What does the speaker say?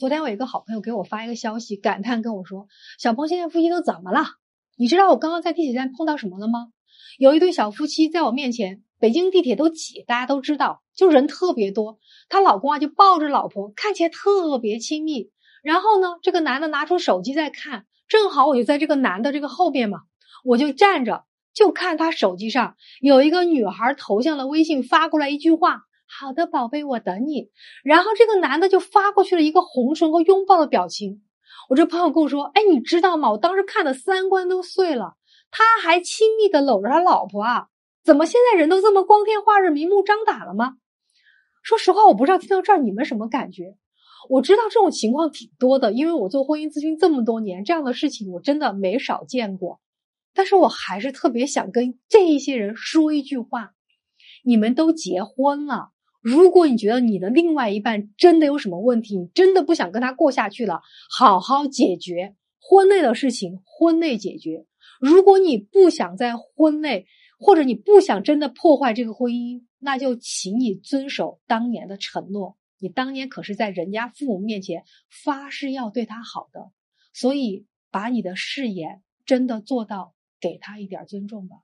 昨天我一个好朋友给我发一个消息，感叹跟我说：“小鹏，现在夫妻都怎么了？你知道我刚刚在地铁站碰到什么了吗？有一对小夫妻在我面前，北京地铁都挤，大家都知道，就人特别多。他老公啊就抱着老婆，看起来特别亲密。然后呢，这个男的拿出手机在看，正好我就在这个男的这个后边嘛，我就站着，就看他手机上有一个女孩头像的微信发过来一句话。”好的，宝贝，我等你。然后这个男的就发过去了一个红唇和拥抱的表情。我这朋友跟我说：“哎，你知道吗？我当时看的三观都碎了。他还亲密的搂着他老婆啊！怎么现在人都这么光天化日、明目张胆了吗？”说实话，我不知道听到这儿你们什么感觉。我知道这种情况挺多的，因为我做婚姻咨询这么多年，这样的事情我真的没少见过。但是我还是特别想跟这一些人说一句话：你们都结婚了。如果你觉得你的另外一半真的有什么问题，你真的不想跟他过下去了，好好解决婚内的事情，婚内解决。如果你不想在婚内，或者你不想真的破坏这个婚姻，那就请你遵守当年的承诺。你当年可是在人家父母面前发誓要对他好的，所以把你的誓言真的做到，给他一点尊重吧。